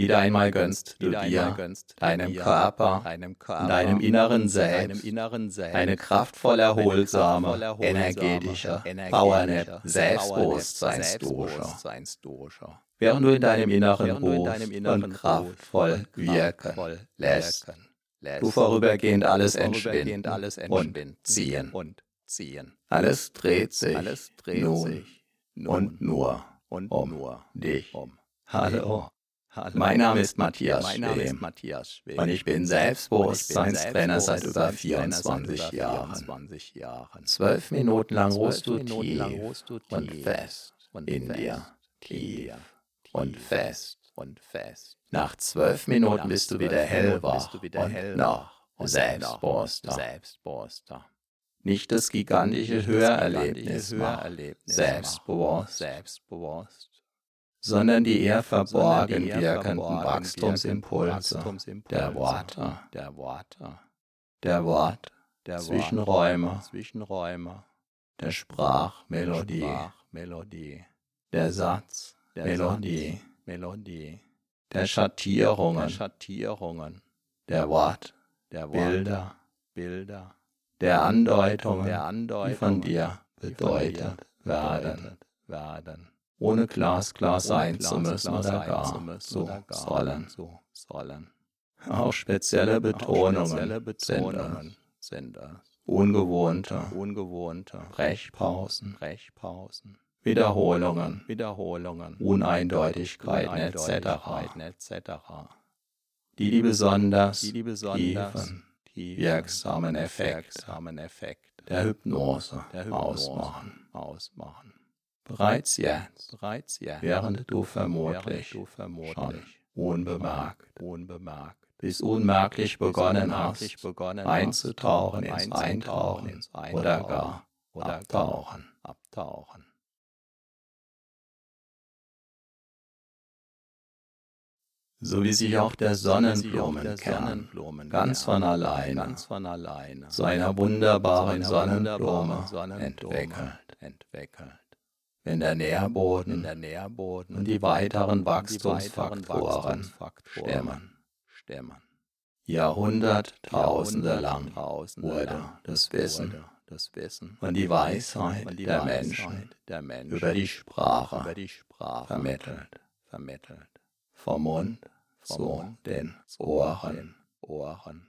Wieder einmal gönnst du dir, deinem Körper, deinem inneren Selbst, eine kraftvoll erholsame, energetische, Powernap, Selbstbewusstseinsdusche, während du in deinem inneren rufst und kraftvoll wirken lässt. Du vorübergehend alles entschwinden und ziehen. Alles dreht sich nun und nur um dich. Hallo. Hallo. Mein Name ist Matthias Schwem und ich bin Selbstbewusstseinstrainer seit über 24 Jahren. Zwölf Minuten lang ruhst du tief und fest in dir, tief und fest. Nach zwölf Minuten bist du wieder hellwach und noch selbstbewusster. Nicht das gigantische Hörerlebnis, selbstbewusst sondern die eher verborgen wirkenden Wachstumsimpulse. Der Worte, der Worte, der Wort, der Zwischenräume, Zwischenräume, der Sprachmelodie, Melodie, der Satz, der Melodie, Melodie, der Schattierungen, Schattierungen, der Wort, der Bilder, Bilder, der Andeutungen, der Andeutungen, die von dir bedeutet werden, werden ohne glasklar sein zu müssen oder gar zu sollen. Auch spezielle Betonungen. sind es. Ungewohnte, ungewohnte. Brechpausen, Brechpausen, Wiederholungen, Wiederholungen, Uneindeutigkeiten etc., die die besonders die, die besonders tiefen, wirksamen Effekte der Hypnose, der Hypnose ausmachen. ausmachen. Bereits jetzt, bereits jetzt während du vermutlich, du vermutlich schon unbemerkt, unbemerkt bis unmerklich begonnen hast, begonnen einzutauchen ins Eintauchen, ins Eintauchen oder gar oder abtauchen, abtauchen. so wie sich auch der Sonnenblumenkern ganz von alleine zu einer wunderbaren Sonnenblume entwickelt wenn der Nährboden, in der Nährboden und die weiteren Wachstumsfaktoren stemmen. stemmen. Jahrhunderttausende lang wurde das Wissen, das Wissen und die Weisheit der Menschen über die Sprache vermittelt, vermittelt. Vom Mund zu den Ohren. Ohren.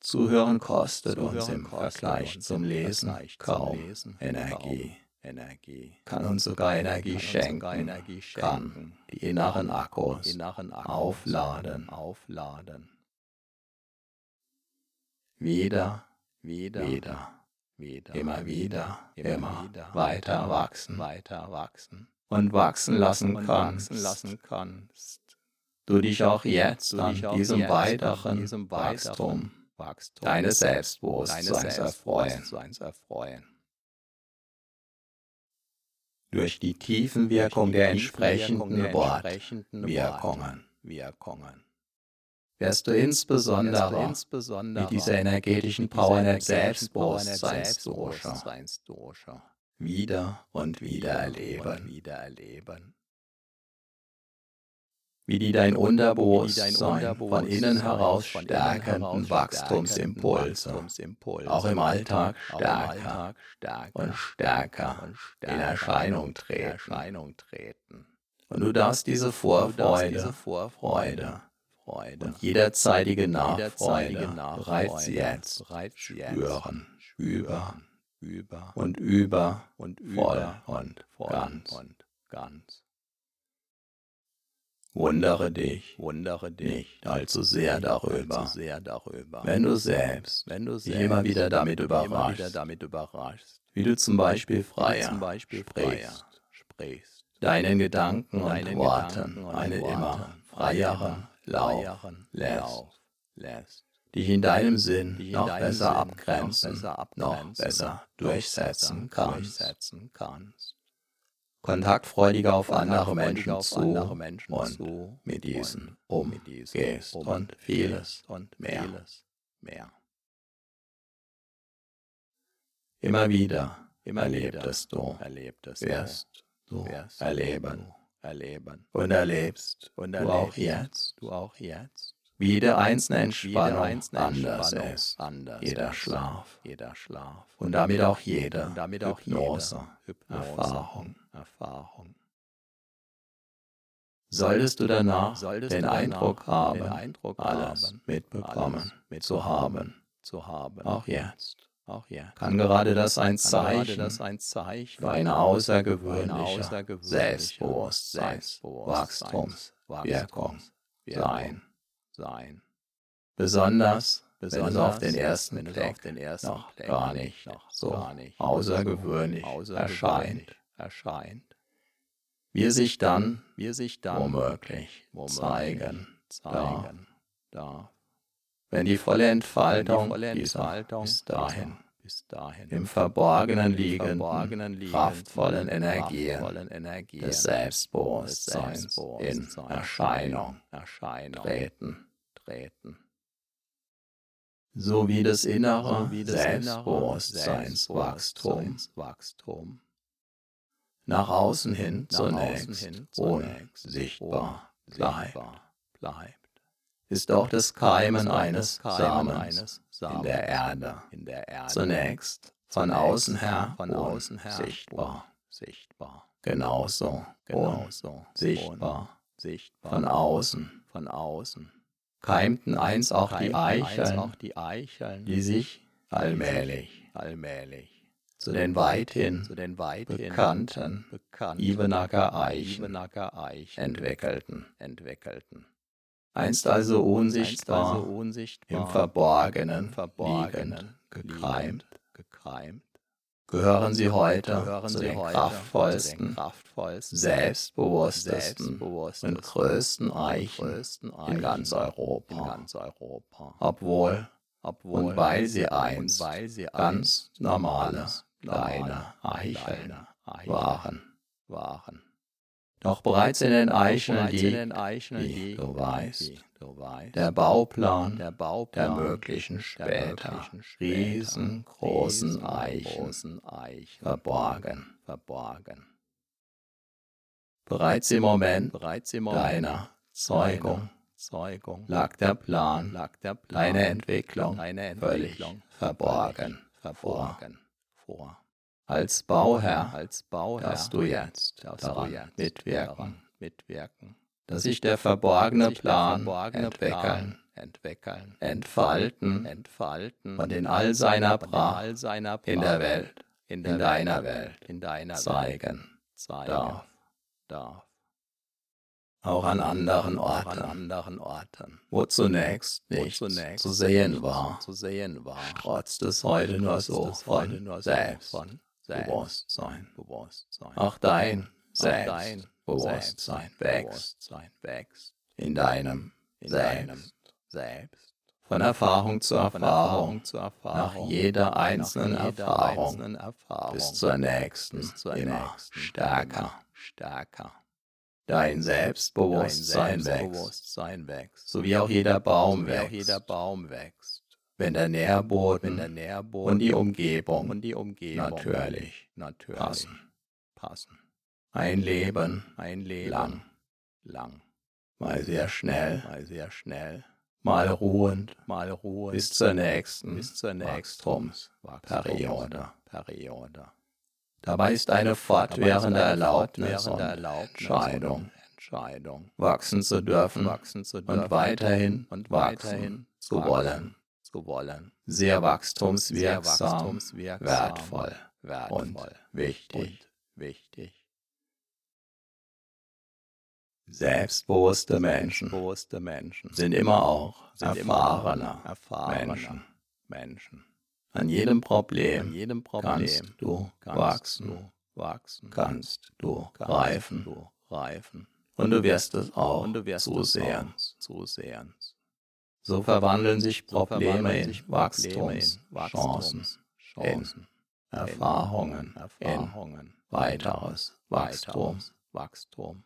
Zuhören kostet uns im Vergleich zum Lesen kaum Energie. Energie, kann uns sogar Energie schenken, Energie schenken. kann die inneren Akkus, inneren Akkus aufladen, aufladen. Wieder, wieder, wieder, wieder, immer wieder, immer wieder weiter wachsen, weiter wachsen. Und wachsen lassen und kannst, wachsen lassen kannst. Du dich auch jetzt an diesem weiteren Wachstum, Wachstum deines Selbstbewusstseins erfreuen durch die Tiefenwirkung der entsprechenden Wortwirkungen. Wirst du insbesondere mit dieser energetischen Power der Selbstbewusstseinsdosha wieder und wieder erleben wie die dein Unterbewusstsein von innen heraus stärkenden Wachstumsimpulse auch im Alltag stärker und stärker in Erscheinung treten. Und du darfst diese Vorfreude, Freude, und jederzeitige Nachfreude bereits jetzt spüren, über, und über, und voll und ganz. Wundere dich, wundere dich nicht allzu sehr darüber, allzu sehr darüber. Wenn du selbst, wenn du dich immer wieder damit überraschst, damit überraschst. Wie du zum Beispiel freier, zum Beispiel sprichst, sprichst, deinen Gedanken und Worten eine immer freiere Lauf lässt, lässt, dich in deinem Sinn noch besser abgrenzen, noch besser durchsetzen kannst kontaktfreudiger auf andere Menschen zu und mit diesen umgehst und vieles und mehr. Immer wieder erlebtest du, wirst du erleben, erleben. Und erlebst und du auch jetzt, Wie jede einzelne Entspannung, einzelne anders ist, jeder Schlaf, jeder Schlaf. Und damit auch jede, damit auch Hypnose, Erfahrung. Solltest du danach den, Eindruck haben, alles mitbekommen, zu haben, auch jetzt, kann gerade das ein Zeichen, für eine außergewöhnliche, außergewöhnliche Selbstbewusstseins, Wachstumswirkung sein sein. Besonders, Besonders auf den ersten Blick den ersten noch Blick gar nicht noch so gar nicht außergewöhnlich, erscheint, erscheint. Wir sich dann, wir sich dann womöglich, womöglich zeigen, zeigen darf. Wenn die volle Entfaltung, die volle Entfaltung bis dahin, bis dahin im Verborgenen liegenden, kraftvollen Energien, Energien des Selbstbewusstseins in Erscheinung, Erscheinung treten treten. So wie das innere so wie das Selbstbewusstseinswachstum Wachstum. nach außen hin nach zunächst, außen hin zunächst sichtbar bleibt, bleibt, ist auch das Keimen eines Samens in der Erde, in der Erde. Zunächst von außen her, von außen her sichtbar, sichtbar, genauso, genauso sichtbar, sichtbar von außen, von außen keimten einst auch die Eicheln, die sich allmählich, allmählich zu den weithin, zu den weithin bekannten, bekannten Ibenacker Eichen, entwickelten, entwickelten. Einst also unsichtbar, einst also unsichtbar im Verborgenen, Verborgenen gekreimt, gekreimt gehören sie heute gehören zu den kraftvollsten, kraftvollsten selbstbewusstesten und größten Eichen in ganz Europa. In ganz Europa. Obwohl, obwohl und weil sie einst weil sie ganz normale, kleine Eicheln waren. waren. Doch bereits in den Eicheln liegt, du weißt, der Bauplan der, Bauplan der möglichen später. riesengroßen Eichen verborgen. verborgen. Bereits im Moment, deiner Zeugung, Zeugung lag der Plan, lag der Plan deine Entwicklung, deine Entwicklung völlig verborgen, verborgen vor als Bauherr, als Bauherr darfst du jetzt daran jetzt mitwirken, mitwirken, dass sich der verborgene Plan entwickeln, entwickeln, entfalten, entfalten und in all seiner Pracht in der Welt, in deiner Welt, in deiner zeigen, darf, darf. Auch an anderen Orten, anderen Orten, wo zunächst nichts zu sehen war, zu sehen war, trotz es heute nur so von selbst Bewusstsein, Bewusstsein. Auch dein Selbstbewusstsein wächst, wächst. In deinem Selbst. Selbst. Von Erfahrung zu Erfahrung, zu Erfahrung, nach jeder einzelnen Erfahrung, bis zur nächsten, immer stärker, stärker. Dein Selbstbewusstsein, wächst, so wie auch jeder Baum wächst wenn der Nährboden, wenn der Nährboden und die Umgebung, und die Umgebung natürlich, natürlich passen, passen. Ein Leben, ein Leben lang, lang, mal sehr schnell, mal sehr schnell, mal ruhend, mal ruhend. Bis zur nächsten, bis zur nächsten Wachstumsperiode, Periode. Dabei ist eine fortwährende Erlaubnis und Entscheidung, Entscheidung, wachsen zu dürfen, wachsen zu dürfen und weiterhin und weiterhin zu wollen zu wollen. Sehr wachstumswirksam, sehr wachstumswirksam wertvoll, wertvoll und wichtig. Und wichtig. Selbstbewusste Menschen, Menschen sind immer auch erfahrene, erfahrene Menschen. Menschen. An jedem Problem, An jedem Problem kannst du wachsen, du wachsen, kannst du reifen, du reifen. Und du wirst es auch und du wirst zusehen, zusehen. So verwandeln sich Probleme in Wachstumschancen, in Erfahrungen, in weiteres Wachstum.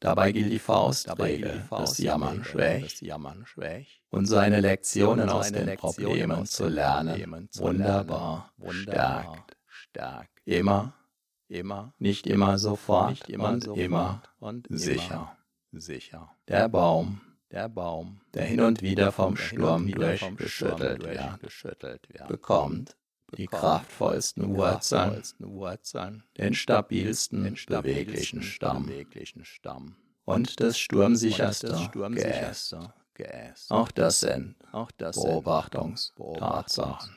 Dabei gilt die Faustregel, das Jammern schwächt und seine Lektionen aus den Problemen zu lernen wunderbar stärkt. Immer, immer, nicht immer sofort, nicht immer und sofort immer und sicher, sicher. Der Baum, der Baum, der hin und wieder vom Sturm durchgeschüttelt wird, bekommt die kraftvollsten Wurzeln, den stabilsten, beweglichen Stamm. und das sturmsicherste Geäst. Auch das sind Beobachtungstatsachen.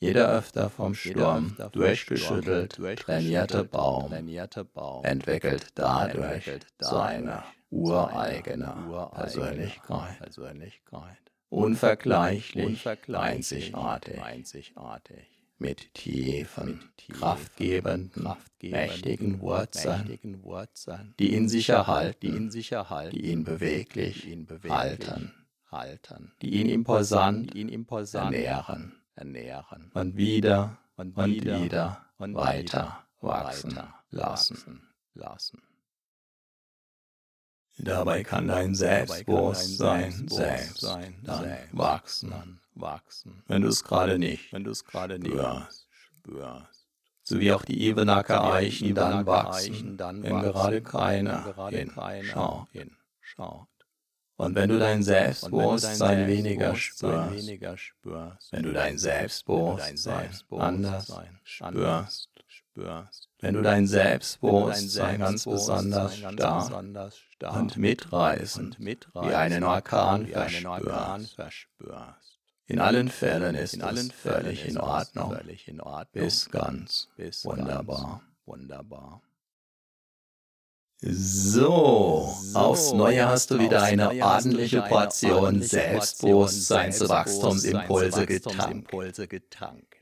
Jeder öfter vom Sturm durchgeschüttelt trainierte Baum entwickelt dadurch seine ureigene Persönlichkeit. Unvergleichlich, einzigartig, mit tiefen, kraftgebenden, mächtigen Wurzeln, die in sich erhalten, die ihn beweglich halten, die ihn imposant ernähren. ernähren. Und wieder und, und wieder, wieder und weiter wachsen lassen. lassen. Dabei kann dein Selbstbewusstsein selbst dann wachsen, wachsen, wenn du es gerade nicht, wenn du es gerade nicht spürst, spürst. So wie auch die Ebenacker Eichen dann wachsen, wenn gerade keiner hinschaut. Und wenn du dein Selbstbewusstsein weniger spürst, wenn du dein Selbstbewusstsein anders spürst, wenn du dein Selbstbewusstsein ganz besonders stark und mitreißend wie einen Orkan verspürst, in allen Fällen ist es völlig in Ordnung, bis ganz wunderbar. wunderbar. So, aufs Neue hast du wieder eine ordentliche Portion Selbstbewusstseinswachstumsimpulse getankt.